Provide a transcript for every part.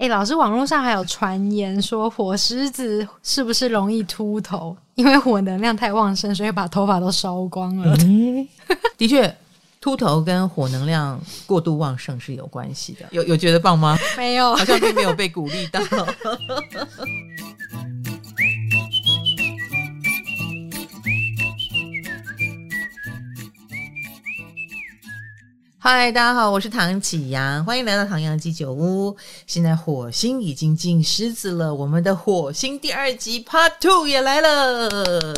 哎，老师，网络上还有传言说火狮子是不是容易秃头？因为火能量太旺盛，所以把头发都烧光了。嗯、的确，秃头跟火能量过度旺盛是有关系的。有有觉得棒吗？没有，好像并没有被鼓励到。嗨，大家好，我是唐启阳，欢迎来到唐阳鸡酒屋。现在火星已经进狮子了，我们的火星第二集 Part Two 也来了。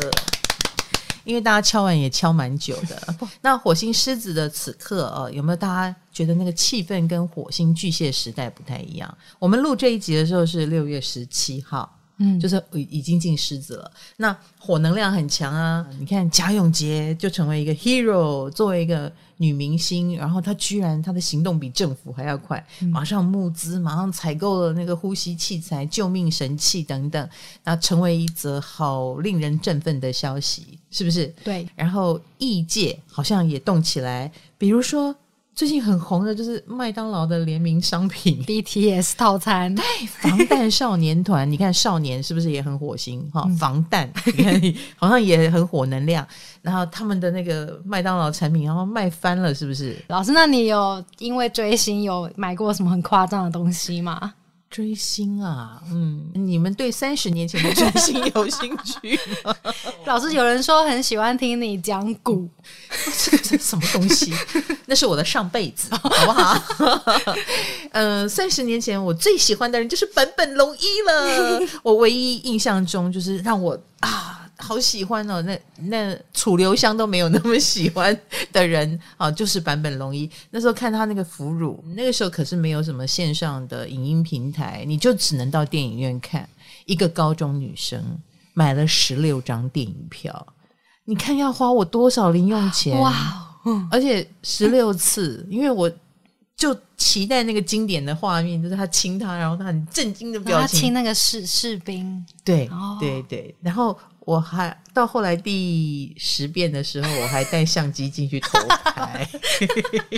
因为大家敲完也敲蛮久的，那火星狮子的此刻啊，有没有大家觉得那个气氛跟火星巨蟹时代不太一样？我们录这一集的时候是六月十七号。嗯，就是已经进狮子了。那火能量很强啊！你看贾永杰就成为一个 hero，作为一个女明星，然后她居然她的行动比政府还要快，马上募资，马上采购了那个呼吸器材、救命神器等等，那成为一则好令人振奋的消息，是不是？对。然后异界好像也动起来，比如说。最近很红的就是麦当劳的联名商品 BTS 套餐，对，防弹少年团，你看少年是不是也很火星哈？防弹，你看好像也很火能量，然后他们的那个麦当劳产品，然后卖翻了，是不是？老师，那你有因为追星有买过什么很夸张的东西吗？追星啊，嗯，你们对三十年前的追星有兴趣吗？老师，有人说很喜欢听你讲古，这个是什么东西？那是我的上辈子，好不好？嗯、呃，三十年前我最喜欢的人就是坂本龙一了。我唯一印象中就是让我啊。好喜欢哦，那那楚留香都没有那么喜欢的人啊，就是坂本龙一。那时候看他那个俘虏，那个时候可是没有什么线上的影音平台，你就只能到电影院看。一个高中女生买了十六张电影票，你看要花我多少零用钱？哇！而且十六次，因为我就期待那个经典的画面，就是他亲他，然后他很震惊的表情，他亲那个士士兵，对、哦、对对，然后。我还到后来第十遍的时候，我还带相机进去偷拍。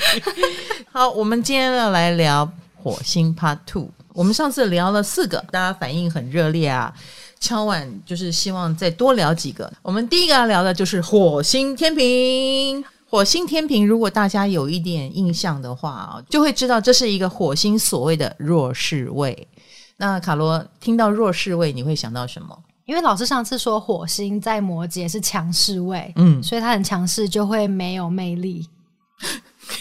好，我们今天要来聊火星 Part Two。我们上次聊了四个，大家反应很热烈啊，敲碗就是希望再多聊几个。我们第一个要聊的就是火星天秤。火星天秤，如果大家有一点印象的话，就会知道这是一个火星所谓的弱势位。那卡罗听到弱势位，你会想到什么？因为老师上次说火星在摩羯是强势位，嗯，所以他很强势，就会没有魅力，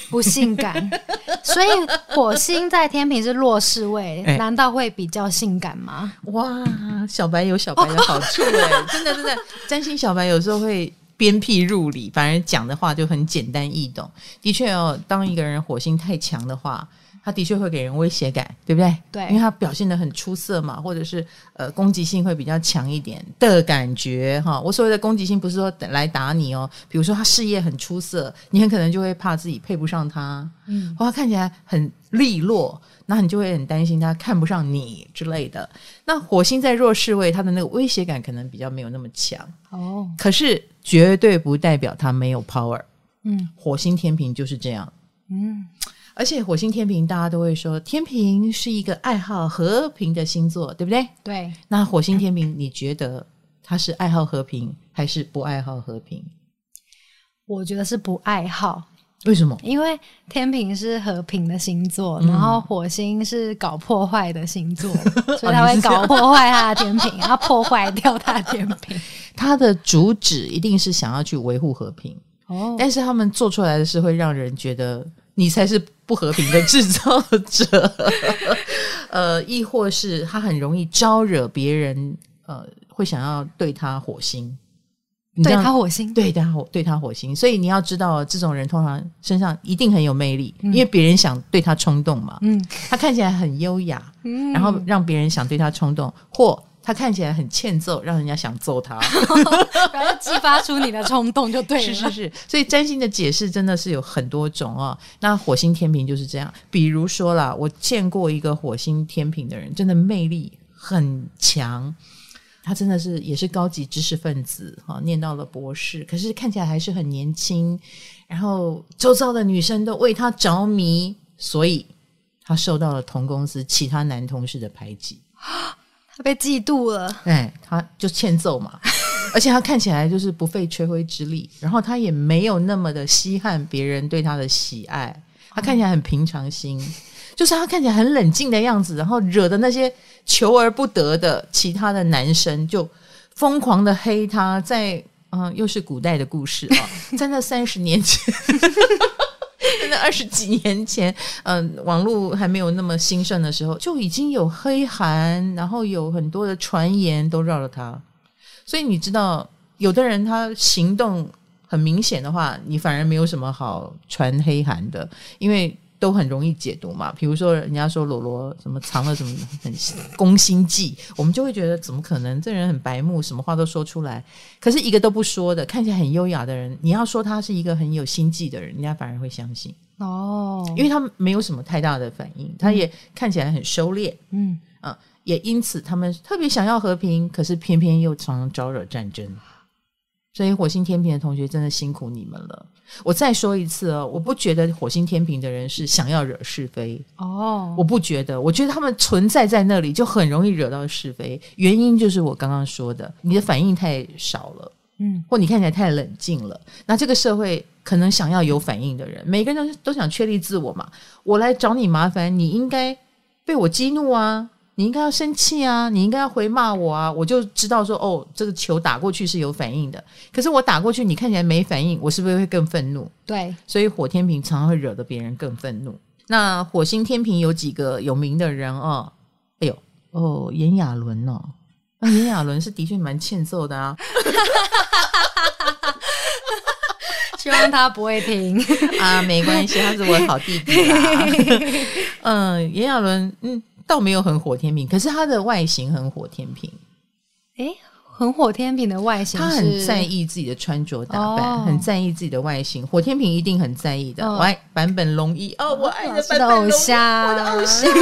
不性感。所以火星在天平是弱势位，欸，难道会比较性感吗？哇，小白有小白的好处哎，欸，真的真的，占星小白有时候会鞭辟入里，反而讲的话就很简单易懂。的确哦，当一个人火星太强的话。他的确会给人威胁感，对不对？对，因为他表现的很出色嘛，或者是呃攻击性会比较强一点的感觉哈。我所谓的攻击性不是说来打你哦，比如说他事业很出色，你很可能就会怕自己配不上他，嗯，或他看起来很利落，那你就会很担心他看不上你之类的。那火星在弱势位，他的那个威胁感可能比较没有那么强哦，可是绝对不代表他没有 power。嗯，火星天平就是这样，嗯。而且火星天平，大家都会说天平是一个爱好和平的星座，对不对？对。那火星天平，你觉得他是爱好和平还是不爱好和平？我觉得是不爱好。为什么？因为天平是和平的星座，嗯、然后火星是搞破坏的星座，所以他会搞破坏他的天平，他破坏掉他的天平。他的主旨一定是想要去维护和平哦，但是他们做出来的事会让人觉得。你才是不和平的制造者，呃，亦或是他很容易招惹别人，呃，会想要对他火星，对他火星，对他火，对他火星。所以你要知道，这种人通常身上一定很有魅力，嗯、因为别人想对他冲动嘛。嗯，他看起来很优雅，嗯，然后让别人想对他冲动，或。他看起来很欠揍，让人家想揍他，然后激发出你的冲动就对了。是是是，所以占星的解释真的是有很多种啊、哦。那火星天平就是这样，比如说啦，我见过一个火星天平的人，真的魅力很强，他真的是也是高级知识分子哈，念到了博士，可是看起来还是很年轻，然后周遭的女生都为他着迷，所以。他受到了同公司其他男同事的排挤，他被嫉妒了。哎，他就欠揍嘛，而且他看起来就是不费吹灰之力，然后他也没有那么的稀罕别人对他的喜爱，他看起来很平常心，就是他看起来很冷静的样子，然后惹得那些求而不得的其他的男生就疯狂的黑他，在嗯，又是古代的故事啊，在那三十年前。在那二十几年前，嗯、网络还没有那么兴盛的时候，就已经有黑函，然后有很多的传言都绕了他。所以你知道，有的人他行动很明显的话，你反而没有什么好传黑函的，因为。都很容易解读嘛，比如说人家说罗罗什么藏了什么 很攻心计，我们就会觉得怎么可能？这人很白目，什么话都说出来。可是一个都不说的，看起来很优雅的人，你要说他是一个很有心计的人，人家反而会相信哦，因为他没有什么太大的反应，他也看起来很收敛，嗯啊，也因此他们特别想要和平，可是偏偏又常常招惹战争。所以火星天平的同学真的辛苦你们了。我再说一次哦，我不觉得火星天平的人是想要惹是非哦，我不觉得，我觉得他们存在在那里就很容易惹到是非。原因就是我刚刚说的，你的反应太少了，嗯，或你看起来太冷静了。那这个社会可能想要有反应的人，每个人都都想确立自我嘛。我来找你麻烦，你应该被我激怒啊。你应该要生气啊！你应该要回骂我啊！我就知道说，哦，这个球打过去是有反应的。可是我打过去，你看起来没反应，我是不是会更愤怒？对，所以火天平常常会惹得别人更愤怒。那火星天平有几个有名的人哦？哎呦，哦，炎亚纶哦，那炎亚纶是的确蛮欠揍的啊。希望他不会听 啊，没关系，他是我的好弟弟啦。嗯，炎亚纶，嗯。倒没有很火天平，可是他的外形很火天秤。诶，很火天平的外形，他很在意自己的穿着打扮，哦、很在意自己的外形。火天平一定很在意的。我爱坂本龙一哦，我爱的版本龙一，我的偶像。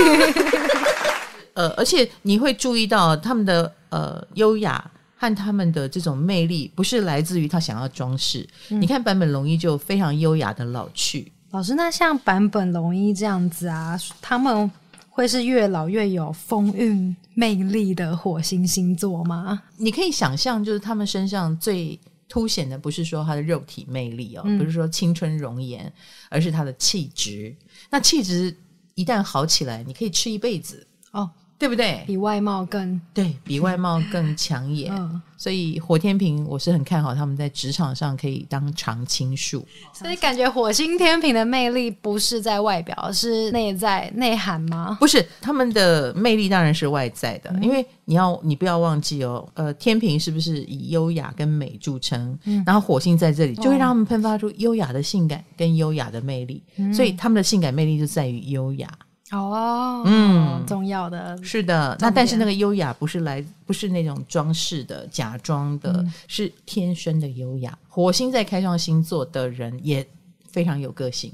呃，而且你会注意到他们的呃优雅和他们的这种魅力，不是来自于他想要装饰。嗯、你看版本龙一就非常优雅的老去。老师，那像版本龙一这样子啊，他们。会是越老越有风韵魅力的火星星座吗？你可以想象，就是他们身上最凸显的，不是说他的肉体魅力哦，嗯、不是说青春容颜，而是他的气质。那气质一旦好起来，你可以吃一辈子哦。对不对？比外貌更对，比外貌更抢眼。嗯、所以火天平我是很看好他们在职场上可以当常青树。所以感觉火星天平的魅力不是在外表，是内在内涵吗？不是，他们的魅力当然是外在的，嗯、因为你要你不要忘记哦，呃，天平是不是以优雅跟美著称？嗯、然后火星在这里就会让他们喷发出优雅的性感跟优雅的魅力，嗯、所以他们的性感魅力就在于优雅。哦，嗯，重要的是的，那但是那个优雅不是来，不是那种装饰的、假装的，嗯、是天生的优雅。火星在开创星座的人也非常有个性。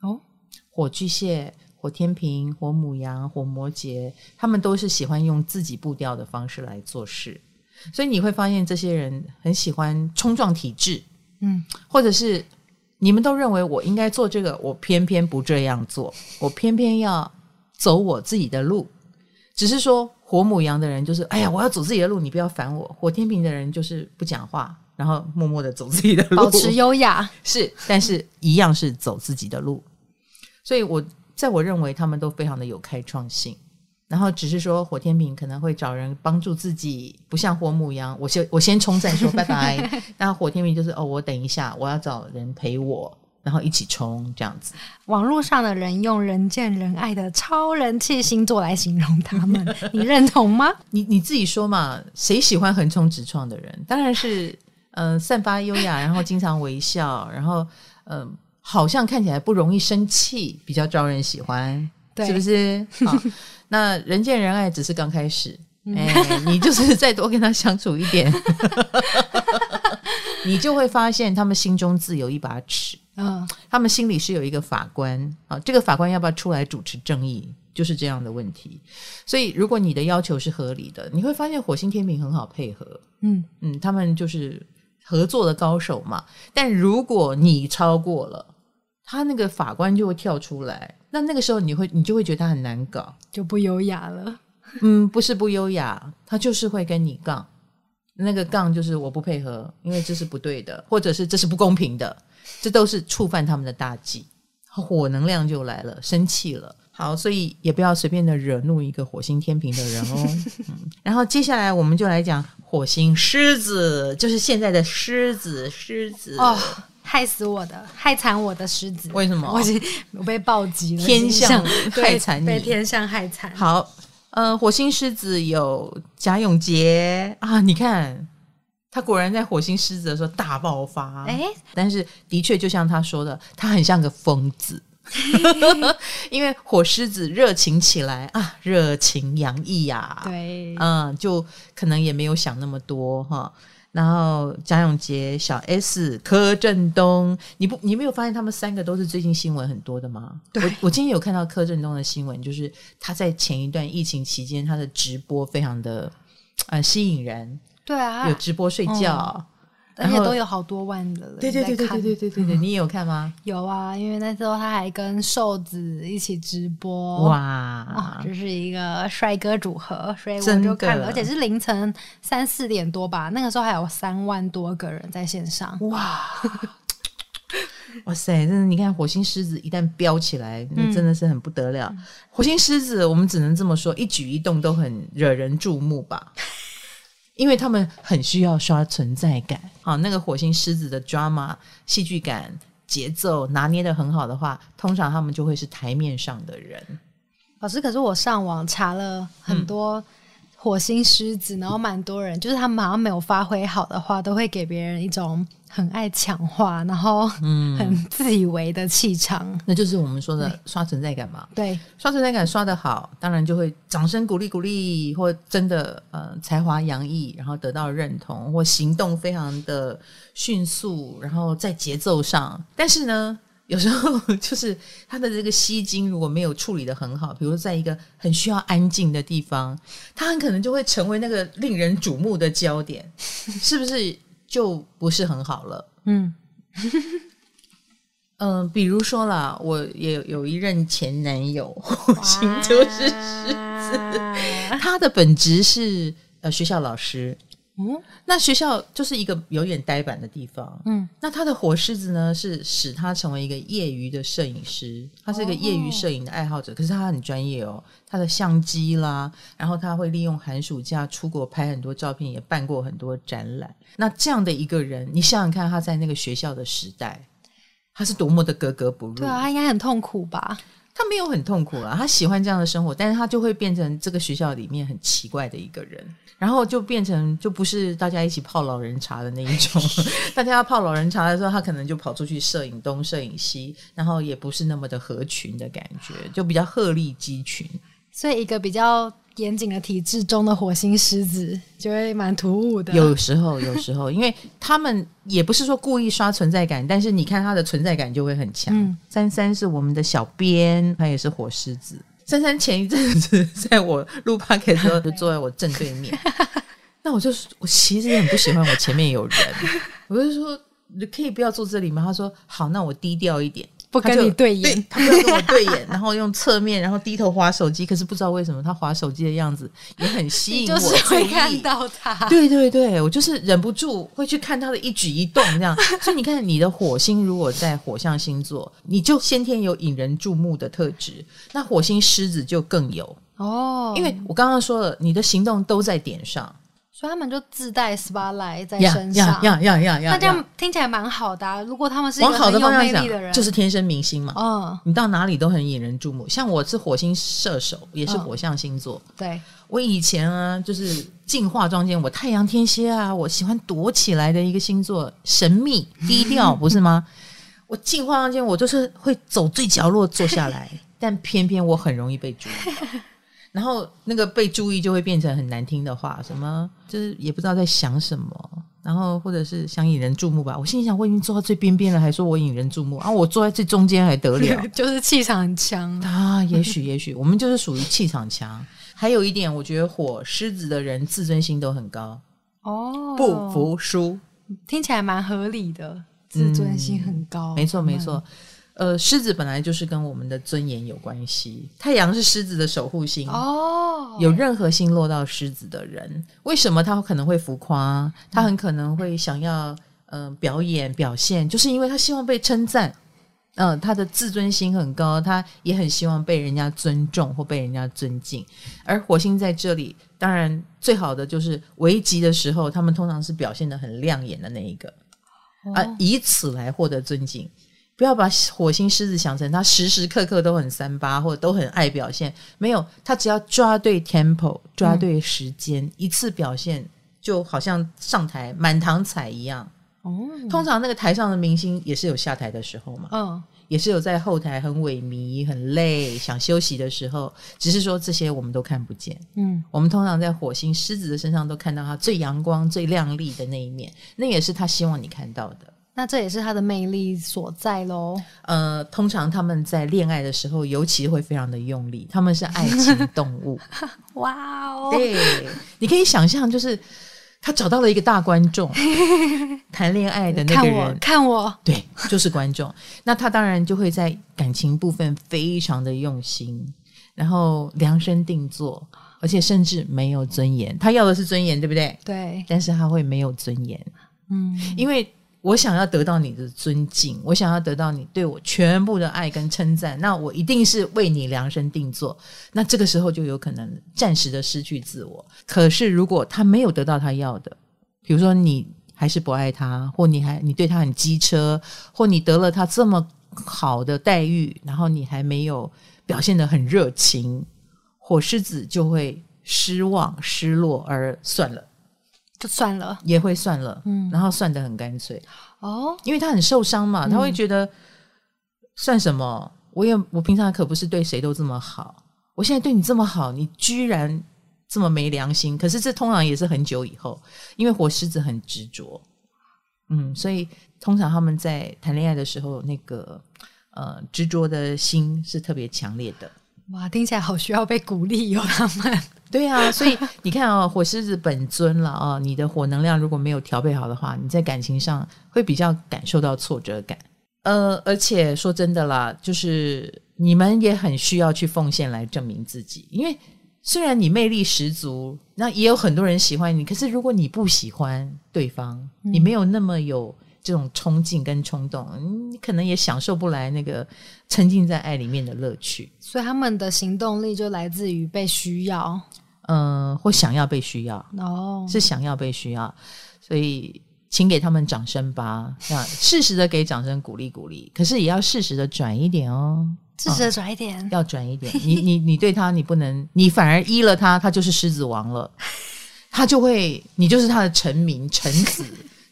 哦，火巨蟹、火天平、火母羊、火摩羯，他们都是喜欢用自己步调的方式来做事，所以你会发现这些人很喜欢冲撞体制，嗯，或者是。你们都认为我应该做这个，我偏偏不这样做，我偏偏要走我自己的路。只是说火母羊的人就是，哎呀，我要走自己的路，你不要烦我。火天平的人就是不讲话，然后默默的走自己的路，保持优雅。是，但是一样是走自己的路。所以我在我认为他们都非常的有开创性。然后只是说火天平可能会找人帮助自己，不像火母羊，我先我先冲再说，拜拜。那火天平就是哦，我等一下，我要找人陪我，然后一起冲这样子。网络上的人用人见人爱的超人气星座来形容他们，你认同吗？你你自己说嘛，谁喜欢横冲直撞的人？当然是嗯、呃，散发优雅，然后经常微笑，然后嗯、呃，好像看起来不容易生气，比较招人喜欢，对是不是？好。那人见人爱只是刚开始，哎、欸，你就是再多跟他相处一点，你就会发现他们心中自有一把尺，嗯，他们心里是有一个法官啊，这个法官要不要出来主持正义，就是这样的问题。所以，如果你的要求是合理的，你会发现火星天平很好配合，嗯嗯，他们就是合作的高手嘛。但如果你超过了，他那个法官就会跳出来。那那个时候你会，你就会觉得他很难搞，就不优雅了。嗯，不是不优雅，他就是会跟你杠。那个杠就是我不配合，因为这是不对的，或者是这是不公平的，这都是触犯他们的大忌，火能量就来了，生气了。好，所以也不要随便的惹怒一个火星天平的人哦。嗯，然后接下来我们就来讲火星狮子，就是现在的狮子，狮子哦，害死我的，害惨我的狮子。为什么？我已经我被暴击了，天象害惨你，被天象害惨。好。呃，火星狮子有贾永杰。啊，你看他果然在火星狮子的时候大爆发，哎，但是的确就像他说的，他很像个疯子，因为火狮子热情起来啊，热情洋溢呀，对，嗯，就可能也没有想那么多哈。然后贾永杰、小 S、柯震东，你不你没有发现他们三个都是最近新闻很多的吗？对，我我今天有看到柯震东的新闻，就是他在前一段疫情期间，他的直播非常的呃吸引人，对啊，有直播睡觉。嗯而且都有好多万的人，对对对对对对对对对，你有看吗？有啊，因为那时候他还跟瘦子一起直播，哇，这是一个帅哥组合，所以我就看了，而且是凌晨三四点多吧，那个时候还有三万多个人在线上，哇，哇塞，真的，你看火星狮子一旦飙起来，那真的是很不得了。火星狮子，我们只能这么说，一举一动都很惹人注目吧。因为他们很需要刷存在感，好，那个火星狮子的 drama 戏剧感、节奏拿捏的很好的话，通常他们就会是台面上的人。老师，可是我上网查了很多火星狮子，嗯、然后蛮多人，就是他们好像没有发挥好的话，都会给别人一种。很爱抢话，然后嗯，很自以为的气场，嗯，那就是我们说的刷存在感嘛。对，刷存在感刷的好，当然就会掌声鼓励鼓励，或真的呃才华洋溢，然后得到认同，或行动非常的迅速，然后在节奏上。但是呢，有时候就是他的这个吸睛如果没有处理的很好，比如在一个很需要安静的地方，他很可能就会成为那个令人瞩目的焦点，是不是？就不是很好了，嗯。嗯、呃，比如说啦，我也有一任前男友，火星就是狮子，他的本职是呃学校老师。嗯，那学校就是一个有点呆板的地方。嗯，那他的火狮子呢，是使他成为一个业余的摄影师。他是一个业余摄影的爱好者，哦、可是他很专业哦。他的相机啦，然后他会利用寒暑假出国拍很多照片，也办过很多展览。那这样的一个人，你想想看，他在那个学校的时代，他是多么的格格不入。对啊，他应该很痛苦吧？他没有很痛苦啊，他喜欢这样的生活，但是他就会变成这个学校里面很奇怪的一个人。然后就变成就不是大家一起泡老人茶的那一种，大家要泡老人茶的时候，他可能就跑出去摄影东摄影西，然后也不是那么的合群的感觉，就比较鹤立鸡群。所以一个比较严谨的体制中的火星狮子就会蛮突兀的。有时候，有时候，因为他们也不是说故意刷存在感，但是你看他的存在感就会很强。嗯，珊珊是我们的小编，他也是火狮子。珊珊前一阵子在我录 podcast 的时候，就坐在我正对面。那我就我其实也很不喜欢我前面有人，我就说你可以不要坐这里吗？他说好，那我低调一点。不跟你对眼，他不要跟我对眼，然后用侧面，然后低头划手机。可是不知道为什么，他划手机的样子也很吸引我，就是会看到他。对对对，我就是忍不住会去看他的一举一动，这样。所以你看，你的火星如果在火象星座，你就先天有引人注目的特质。那火星狮子就更有哦，因为我刚刚说了，你的行动都在点上。所以他们就自带 spotlight 在身上，呀呀呀呀！那这样听起来蛮好的啊。如果他们是一个很有魅力的人，就是天生明星嘛。嗯，你到哪里都很引人注目。像我是火星射手，也是火象星座。对，我以前啊，就是进化妆间，我太阳天蝎啊，我喜欢躲起来的一个星座，神秘 低调，不是吗？我进化妆间，我就是会走最角落坐下来，但偏偏我很容易被注意。然后那个被注意就会变成很难听的话，什么就是也不知道在想什么，然后或者是想引人注目吧。我心里想，我已经坐到最边边了，还说我引人注目啊？我坐在最中间还得了？就是气场很强啊！也许也许我们就是属于气场强。还有一点，我觉得火狮子的人自尊心都很高哦，不服输，听起来蛮合理的，自尊心很高。嗯、没错没错。呃，狮子本来就是跟我们的尊严有关系。太阳是狮子的守护星哦。有任何星落到狮子的人，为什么他可能会浮夸？他很可能会想要嗯、呃、表演表现，就是因为他希望被称赞。嗯、呃，他的自尊心很高，他也很希望被人家尊重或被人家尊敬。而火星在这里，当然最好的就是危急的时候，他们通常是表现的很亮眼的那一个啊、呃，以此来获得尊敬。不要把火星狮子想成他时时刻刻都很三八，或者都很爱表现。没有，他只要抓对 tempo，抓对时间，嗯、一次表现就好像上台满堂彩一样。哦，通常那个台上的明星也是有下台的时候嘛。嗯，也是有在后台很萎靡、很累、想休息的时候。只是说这些我们都看不见。嗯，我们通常在火星狮子的身上都看到他最阳光、最亮丽的那一面，那也是他希望你看到的。那这也是他的魅力所在喽。呃，通常他们在恋爱的时候，尤其会非常的用力。他们是爱情动物。哇哦！对，你可以想象，就是他找到了一个大观众，谈恋爱的那个人，看我，看我，对，就是观众。那他当然就会在感情部分非常的用心，然后量身定做，而且甚至没有尊严。他要的是尊严，对不对？对。但是他会没有尊严，嗯，因为。我想要得到你的尊敬，我想要得到你对我全部的爱跟称赞，那我一定是为你量身定做。那这个时候就有可能暂时的失去自我。可是如果他没有得到他要的，比如说你还是不爱他，或你还你对他很机车，或你得了他这么好的待遇，然后你还没有表现得很热情，火狮子就会失望、失落而算了。就算了，也会算了，嗯，然后算得很干脆。哦，因为他很受伤嘛，他会觉得、嗯、算什么？我也我平常可不是对谁都这么好，我现在对你这么好，你居然这么没良心。可是这通常也是很久以后，因为火狮子很执着，嗯，所以通常他们在谈恋爱的时候，那个呃执着的心是特别强烈的。哇，听起来好需要被鼓励哦，他们。对啊，所以你看啊、哦，火狮子本尊了啊、哦，你的火能量如果没有调配好的话，你在感情上会比较感受到挫折感。呃，而且说真的啦，就是你们也很需要去奉献来证明自己，因为虽然你魅力十足，那也有很多人喜欢你，可是如果你不喜欢对方，嗯、你没有那么有这种冲劲跟冲动，你可能也享受不来那个沉浸在爱里面的乐趣。所以他们的行动力就来自于被需要。嗯、呃，或想要被需要哦，是想要被需要，所以请给他们掌声吧。要适时的给掌声鼓励鼓励，可是也要适时的转一点哦，适时的转一点，哦、要转一点。你你你对他，你不能，你反而依了他，他就是狮子王了，他就会，你就是他的臣民臣子，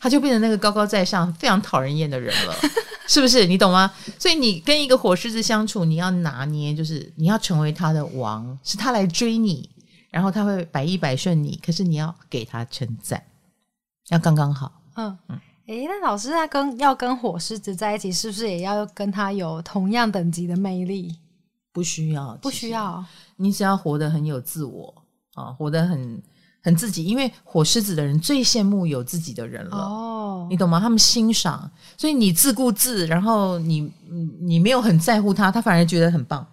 他就变成那个高高在上、非常讨人厌的人了，是不是？你懂吗？所以你跟一个火狮子相处，你要拿捏，就是你要成为他的王，是他来追你。然后他会百依百顺你，可是你要给他称赞，要刚刚好。嗯嗯。诶，那老师他跟要跟火狮子在一起，是不是也要跟他有同样等级的魅力？不需要，不需要。你只要活得很有自我啊，活得很很自己。因为火狮子的人最羡慕有自己的人了。哦，你懂吗？他们欣赏，所以你自顾自，然后你你没有很在乎他，他反而觉得很棒。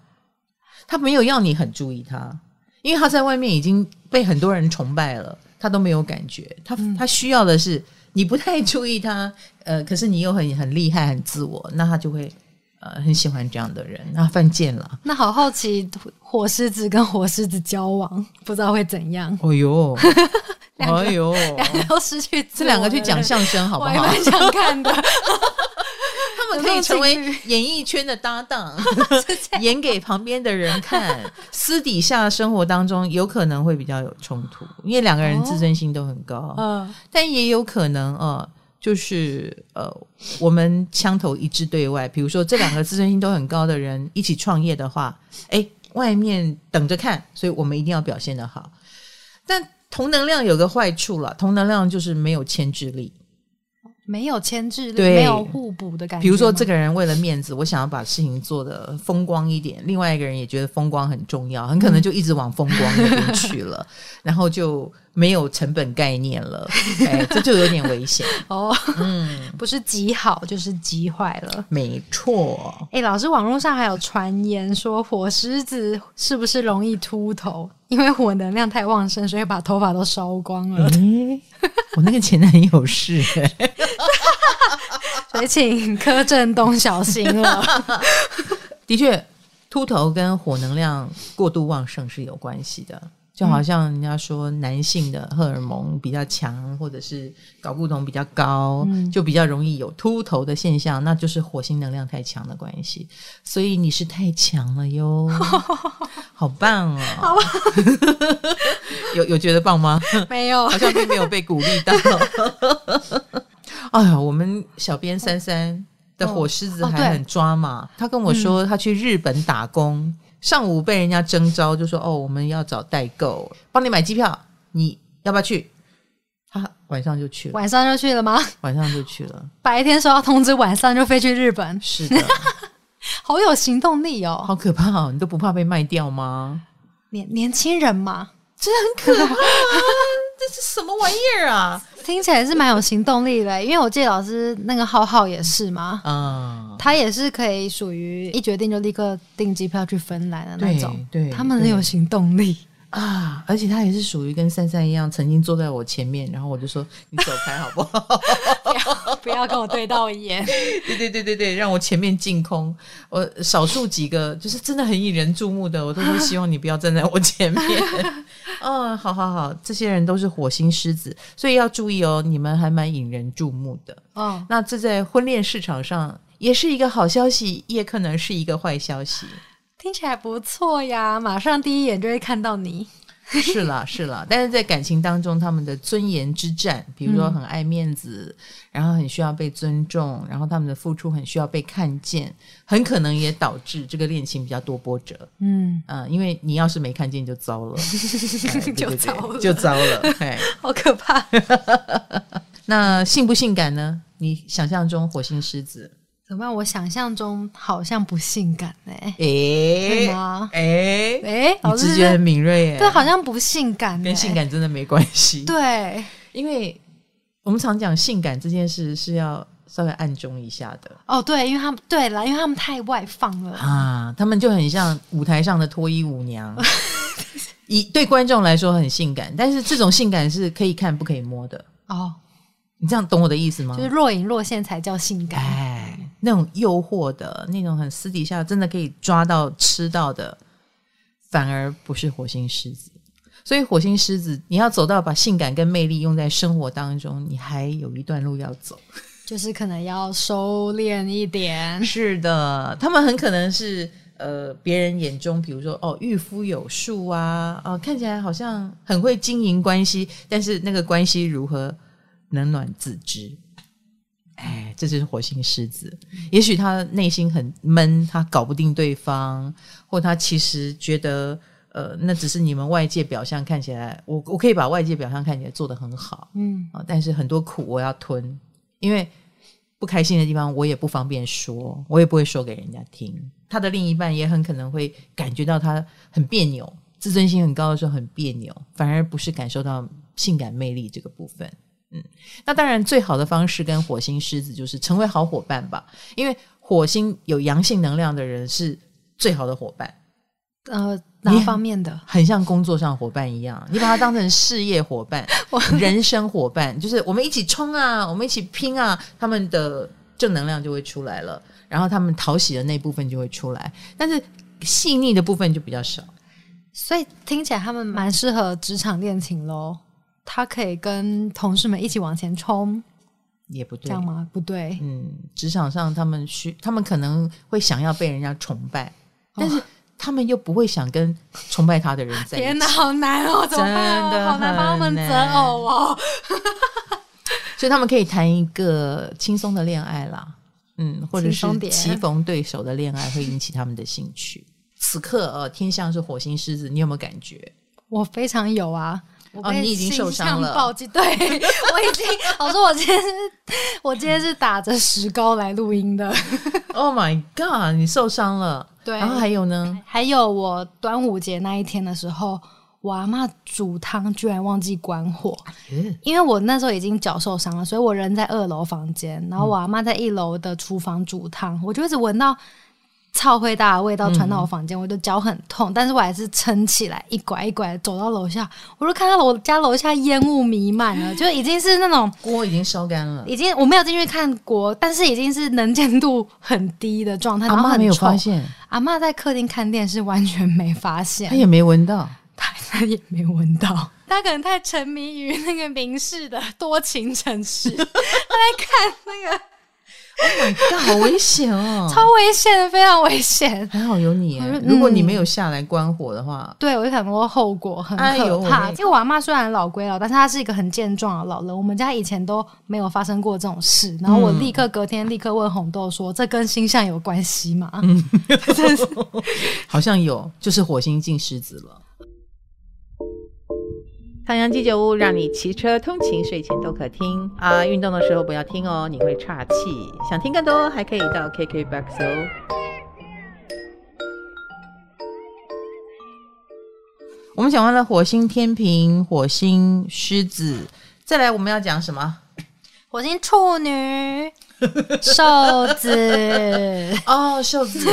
他没有要你很注意他。因为他在外面已经被很多人崇拜了，他都没有感觉。他他需要的是你不太注意他，呃，可是你又很很厉害、很自我，那他就会呃很喜欢这样的人。那犯贱了。那好好奇，火狮子跟火狮子交往，不知道会怎样？哦呦，哎呦，两个都失去，这两个去讲相声好不好？我蛮想看的。他们可以成为演艺圈的搭档，演给旁边的人看。私底下生活当中有可能会比较有冲突，因为两个人自尊心都很高。嗯，但也有可能呃，就是呃，我们枪头一致对外。比如说，这两个自尊心都很高的人一起创业的话，哎，外面等着看，所以我们一定要表现的好。但同能量有个坏处了，同能量就是没有牵制力。没有牵制力，对没有互补的感觉。比如说，这个人为了面子，我想要把事情做得风光一点；另外一个人也觉得风光很重要，很可能就一直往风光那边去了，嗯、然后就没有成本概念了。哎，这就有点危险 哦。嗯，不是极好就是极坏了。没错。哎，老师，网络上还有传言说火狮子是不是容易秃头？因为火能量太旺盛，所以把头发都烧光了。嗯、我那个前男友是。所以请柯震东小心了。的确，秃头跟火能量过度旺盛是有关系的。就好像人家说，男性的荷尔蒙比较强，或者是睾固酮比较高，嗯、就比较容易有秃头的现象，那就是火星能量太强的关系。所以你是太强了哟，好棒哦！有有觉得棒吗？没有，好像并没有被鼓励到。哎呀，我们小编珊珊的火狮子还很抓嘛。他跟我说，他去日本打工，上午被人家征召，就说：“哦，我们要找代购，帮你买机票，你要不要去？”他晚上就去了，晚上就去了吗？晚上就去了。白天收到通知，晚上就飞去日本。是的，好有行动力哦，好可怕哦！你都不怕被卖掉吗？年年轻人嘛，真的很可怕。这是什么玩意儿啊？听起来是蛮有行动力的，因为我记得老师那个浩浩也是嘛，嗯，他也是可以属于一决定就立刻订机票去芬兰的那种，对，对他们很有行动力。啊！而且他也是属于跟珊珊一样，曾经坐在我前面，然后我就说：“你走开好不好？不要跟我对到眼。”对对对对对，让我前面净空。我少数几个就是真的很引人注目的，我都会希望你不要站在我前面。嗯，好好好，这些人都是火星狮子，所以要注意哦，你们还蛮引人注目的。哦，那这在婚恋市场上也是一个好消息，也可能是一个坏消息。听起来不错呀，马上第一眼就会看到你。是啦，是啦，但是在感情当中，他们的尊严之战，比如说很爱面子，嗯、然后很需要被尊重，然后他们的付出很需要被看见，很可能也导致这个恋情比较多波折。嗯嗯、呃，因为你要是没看见就糟了，就糟了，就糟了，好可怕。那性不性感呢？你想象中火星狮子？怎么办？我想象中好像不性感哎、欸，诶对吗？哎哎，你直觉很敏锐耶。对，好像不性感、欸，跟性感真的没关系。对，因为我们常讲性感这件事是要稍微暗中一下的。哦，对，因为他们对了，因为他们太外放了啊，他们就很像舞台上的脱衣舞娘，以对观众来说很性感，但是这种性感是可以看不可以摸的哦。你这样懂我的意思吗？就是若隐若现才叫性感。哎，那种诱惑的那种很私底下，真的可以抓到吃到的，反而不是火星狮子。所以火星狮子，你要走到把性感跟魅力用在生活当中，你还有一段路要走，就是可能要收敛一点。是的，他们很可能是呃别人眼中，比如说哦御夫有术啊，哦看起来好像很会经营关系，但是那个关系如何？冷暖自知，哎，这就是火星狮子。也许他内心很闷，他搞不定对方，或他其实觉得，呃，那只是你们外界表象看起来，我我可以把外界表象看起来做得很好，嗯啊，但是很多苦我要吞，因为不开心的地方我也不方便说，我也不会说给人家听。他的另一半也很可能会感觉到他很别扭，自尊心很高的时候很别扭，反而不是感受到性感魅力这个部分。嗯，那当然，最好的方式跟火星狮子就是成为好伙伴吧。因为火星有阳性能量的人是最好的伙伴。呃，哪方面的？很像工作上伙伴一样，你把它当成事业伙伴、人生伙伴，就是我们一起冲啊，我们一起拼啊，他们的正能量就会出来了，然后他们讨喜的那部分就会出来，但是细腻的部分就比较少。所以听起来他们蛮适合职场恋情喽。他可以跟同事们一起往前冲，也不对，这样吗？不对，嗯，职场上他们需，他们可能会想要被人家崇拜，哦、但是他们又不会想跟崇拜他的人在一起。天哪，好难哦，怎么办哦、真的好难帮他们择偶哦。所以他们可以谈一个轻松的恋爱啦，嗯，或者是棋逢对手的恋爱会引起他们的兴趣。此刻呃，天象是火星狮子，你有没有感觉？我非常有啊。哦，你已经受伤了。暴击，对，我已经。我说我今天是，我今天是打着石膏来录音的。Oh my god！你受伤了。对。然后还有呢？还有我端午节那一天的时候，我阿妈煮汤居然忘记关火，嗯、因为我那时候已经脚受伤了，所以我人在二楼房间，然后我阿妈在一楼的厨房煮汤，嗯、我就一直闻到。超会大的味道传到我房间，嗯、我就脚很痛，但是我还是撑起来，一拐一拐走到楼下，我就看到我家楼下烟雾弥漫了，就已经是那种锅已经烧干了，已经我没有进去看锅，但是已经是能见度很低的状态。阿嬷没有发现，阿嬷在客厅看电视，完全没发现，她也没闻到，她她也没闻到，她可能太沉迷于那个民视的多情城市，她在看那个。Oh my god，好危险哦！超危险，非常危险。还好有你，嗯、如果你没有下来关火的话，对我有很多后果，很可怕。因为、哎、我阿嬷虽然老归老，但是她是一个很健壮的老人。我们家以前都没有发生过这种事，然后我立刻隔天立刻问红豆说：“嗯、这跟星象有关系吗？”嗯，好像有，就是火星进狮子了。唐阳鸡酒屋让你骑车通勤、睡前都可听啊！运动的时候不要听哦，你会岔气。想听更多，还可以到 KKBOX 哦。我们讲完了火星天平、火星狮子，再来我们要讲什么？火星处女、瘦子哦，瘦子。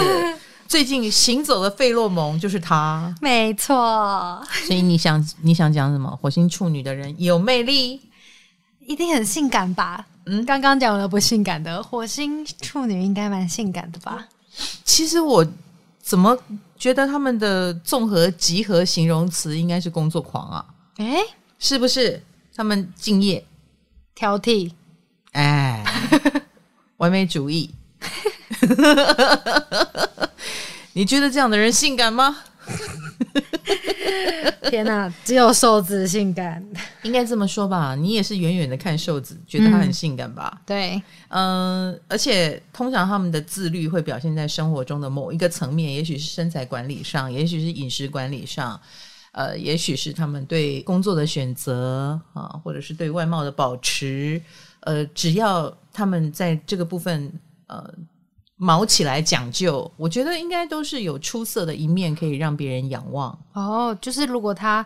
最近行走的费洛蒙就是他，没错。所以你想你想讲什么？火星处女的人有魅力，一定很性感吧？嗯，刚刚讲了不性感的火星处女，应该蛮性感的吧？其实我怎么觉得他们的综合集合形容词应该是工作狂啊？哎，是不是？他们敬业、挑剔，哎，完美主义。你觉得这样的人性感吗？天哪，只有瘦子性感，应该这么说吧？你也是远远的看瘦子，觉得他很性感吧？嗯、对，嗯，而且通常他们的自律会表现在生活中的某一个层面，也许是身材管理上，也许是饮食管理上，呃，也许是他们对工作的选择啊，或者是对外貌的保持，呃，只要他们在这个部分，呃。卯起来讲究，我觉得应该都是有出色的一面可以让别人仰望。哦，就是如果他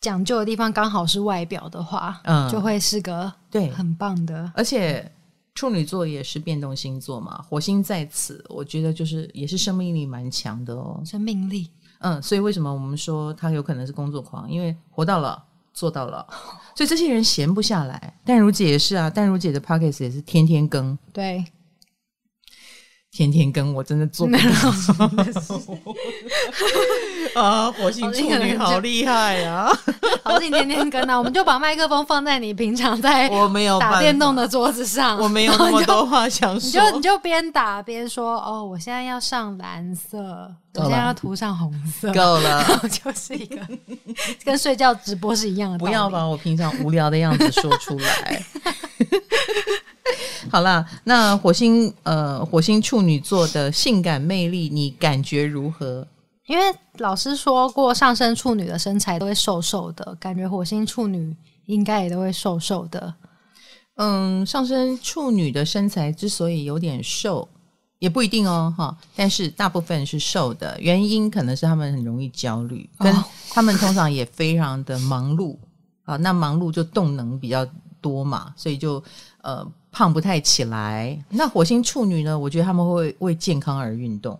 讲究的地方刚好是外表的话，嗯，就会是个对很棒的。而且处女座也是变动星座嘛，火星在此，我觉得就是也是生命力蛮强的哦。生命力，嗯，所以为什么我们说他有可能是工作狂？因为活到老做到了，所以这些人闲不下来。淡如姐也是啊，淡如姐的 Pocket 也是天天更，对。天天跟我真的做不到 啊！火星处女好厉害啊！好，你天天跟啊，我们就把麦克风放在你平常在我没有打电动的桌子上，我没有那么多话想说，你就你就边打边说哦，我现在要上蓝色，我现在要涂上红色，够了，就是一个跟睡觉直播是一样的，不要把我平常无聊的样子说出来。好啦，那火星呃，火星处女座的性感魅力，你感觉如何？因为老师说过，上升处女的身材都会瘦瘦的，感觉火星处女应该也都会瘦瘦的。嗯，上升处女的身材之所以有点瘦，也不一定哦，哈。但是大部分是瘦的，原因可能是他们很容易焦虑，跟他们通常也非常的忙碌啊。那忙碌就动能比较多嘛，所以就呃。胖不太起来，那火星处女呢？我觉得他们会为健康而运动，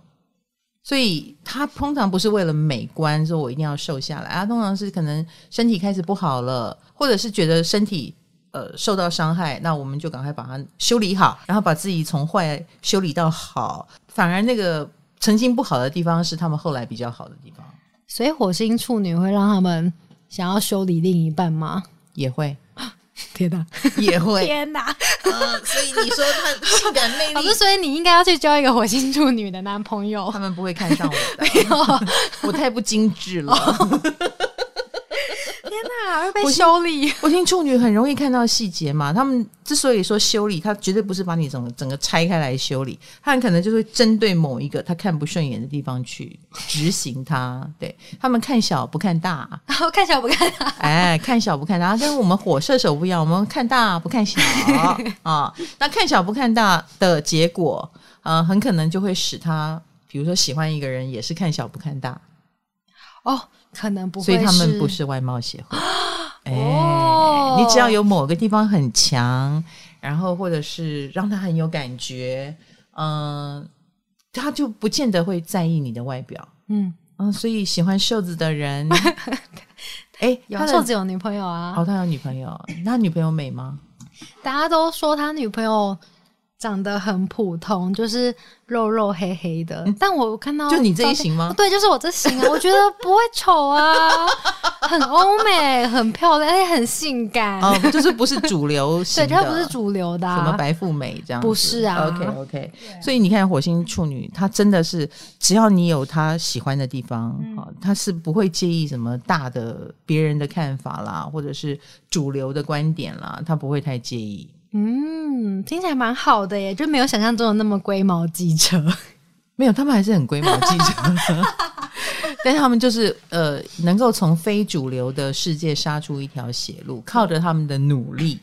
所以他通常不是为了美观，说我一定要瘦下来啊。通常是可能身体开始不好了，或者是觉得身体呃受到伤害，那我们就赶快把它修理好，然后把自己从坏修理到好。反而那个曾经不好的地方，是他们后来比较好的地方。所以火星处女会让他们想要修理另一半吗？也会。天哪，也会天哪！呃，所以你说他性感魅力，老师，所以你应该要去交一个火星处女的男朋友。他们不会看上我的，我太不精致了。天哪，会被修理。我听处女很容易看到细节嘛，他们之所以说修理，他绝对不是把你整个整个拆开来修理，他很可能就会针对某一个他看不顺眼的地方去执行它。对，他们看小不看大，然 后看小不看大，哎，看小不看大，跟我们火射手不一样，我们看大不看小啊。那看小不看大的结果，呃，很可能就会使他，比如说喜欢一个人，也是看小不看大。哦，可能不会，所以他们不是外貌协会。哎、哦，你只要有某个地方很强，然后或者是让他很有感觉，嗯、呃，他就不见得会在意你的外表。嗯嗯，所以喜欢瘦子的人，哎，有瘦子有女朋友啊？哦，他有女朋友，那女朋友美吗？大家都说他女朋友。长得很普通，就是肉肉黑黑的。嗯、但我看到就你这一型吗？对，就是我这型啊。我觉得不会丑啊，很欧美，很漂亮，而且很性感。哦，就是不是主流型的，对，它不是主流的、啊，什么白富美这样？不是啊。OK OK。所以你看，火星处女，她真的是只要你有她喜欢的地方，嗯、她是不会介意什么大的别人的看法啦，或者是主流的观点啦，她不会太介意。嗯，听起来蛮好的耶，就没有想象中的那么龟毛机车。没有，他们还是很龟毛机车，但他们就是呃，能够从非主流的世界杀出一条血路，靠着他们的努力，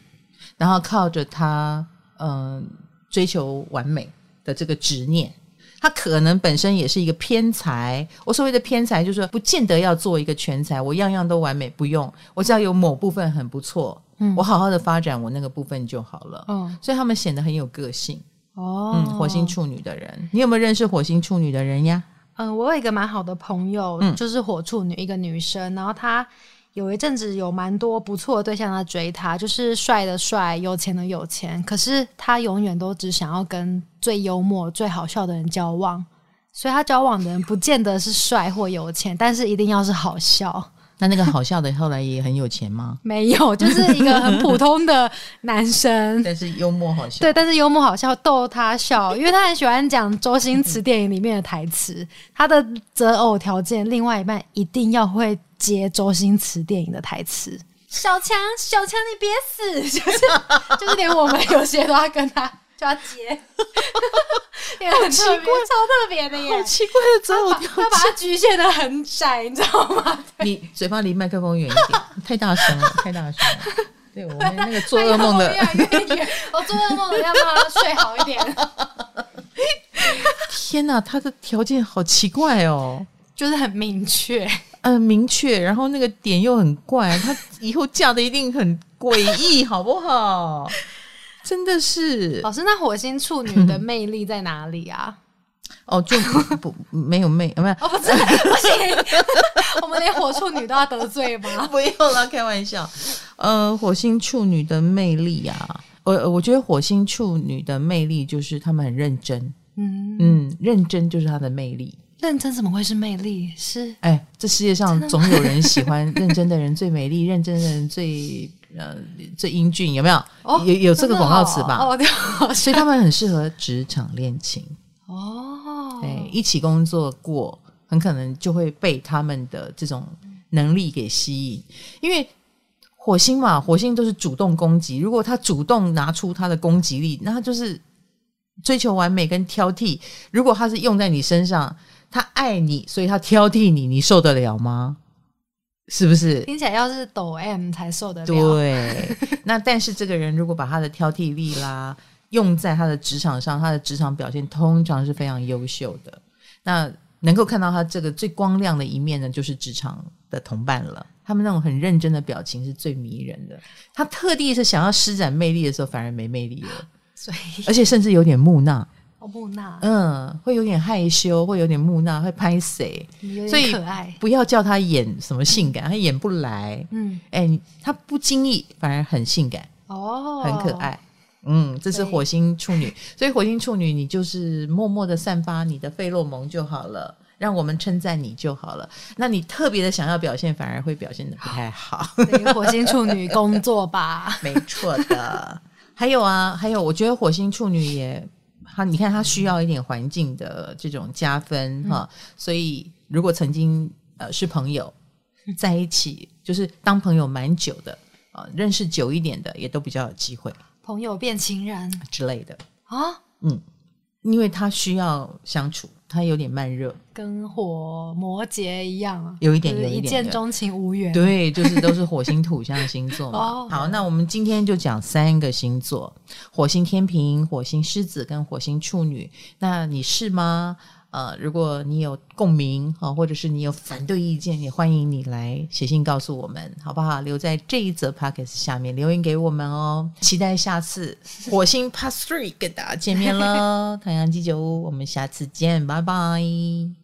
然后靠着他嗯、追求完美的这个执念，他可能本身也是一个偏才。我所谓的偏才，就是不见得要做一个全才，我样样都完美，不用，我只要有某部分很不错。嗯、我好好的发展我那个部分就好了，嗯，所以他们显得很有个性哦。嗯，火星处女的人，你有没有认识火星处女的人呀？嗯，我有一个蛮好的朋友，嗯、就是火处女，一个女生。然后她有一阵子有蛮多不错的对象在追她，就是帅的帅，有钱的有钱。可是她永远都只想要跟最幽默、最好笑的人交往，所以她交往的人不见得是帅或有钱，但是一定要是好笑。那那个好笑的后来也很有钱吗？没有，就是一个很普通的男生，但是幽默好笑。对，但是幽默好笑，逗他笑，因为他很喜欢讲周星驰电影里面的台词。他的择偶条件，另外一半一定要会接周星驰电影的台词。小强，小强，你别死！就 是就是，连我们有些都要跟他。要接，很奇怪，超特别的耶！好奇怪的择偶条件，他把它局限的很窄，你知道吗？你嘴巴离麦克风远一点，太大声了，太大声了。对，我们那个做噩梦的，我做噩梦的要让他睡好一点。天哪，他的条件好奇怪哦，就是很明确，嗯，明确，然后那个点又很怪，他以后嫁的一定很诡异，好不好？真的是老师，那火星处女的魅力在哪里啊？哦，就不没有魅，没有 哦，不是 不行，我们连火处女都要得罪吗？不用了，开玩笑。呃，火星处女的魅力啊，我我觉得火星处女的魅力就是他们很认真，嗯嗯，认真就是他的魅力。认真怎么会是魅力？是哎，这世界上总有人喜欢 认真的人最美丽，认真的人最。呃，最英俊有没有？哦、有有这个广告词吧？哦，对，所以他们很适合职场恋情哦。对，一起工作过，很可能就会被他们的这种能力给吸引。因为火星嘛，火星都是主动攻击。如果他主动拿出他的攻击力，那他就是追求完美跟挑剔。如果他是用在你身上，他爱你，所以他挑剔你，你受得了吗？是不是听起来要是抖 M 才受得了？对，那但是这个人如果把他的挑剔力啦用在他的职场上，他的职场表现通常是非常优秀的。那能够看到他这个最光亮的一面呢，就是职场的同伴了。他们那种很认真的表情是最迷人的。他特地是想要施展魅力的时候，反而没魅力了，所以而且甚至有点木讷。木讷，嗯，会有点害羞，会有点木讷，会拍谁？所以可爱，不要叫他演什么性感，嗯、他演不来。嗯，哎、欸，他不经意反而很性感哦，很可爱。嗯，这是火星处女，所以火星处女，你就是默默的散发你的费洛蒙就好了，让我们称赞你就好了。那你特别的想要表现，反而会表现的不太好。火星处女工作吧，没错的。还有啊，还有，我觉得火星处女也。他，你看，他需要一点环境的这种加分哈，嗯、所以如果曾经呃是朋友在一起就是当朋友蛮久的啊，认识久一点的也都比较有机会，朋友变情人之类的啊，嗯，因为他需要相处。他有点慢热，跟火摩羯一样啊，有一点，有一点，一见钟情无缘。对，就是都是火星土象星座嘛。哦、好，那我们今天就讲三个星座：火星天平、火星狮子跟火星处女。那你是吗？呃，如果你有共鸣啊，或者是你有反对意见，也欢迎你来写信告诉我们，好不好？留在这一则 podcast 下面留言给我们哦。期待下次 火星 past Three 跟大家见面喽！太阳鸡酒屋，我们下次见，拜拜。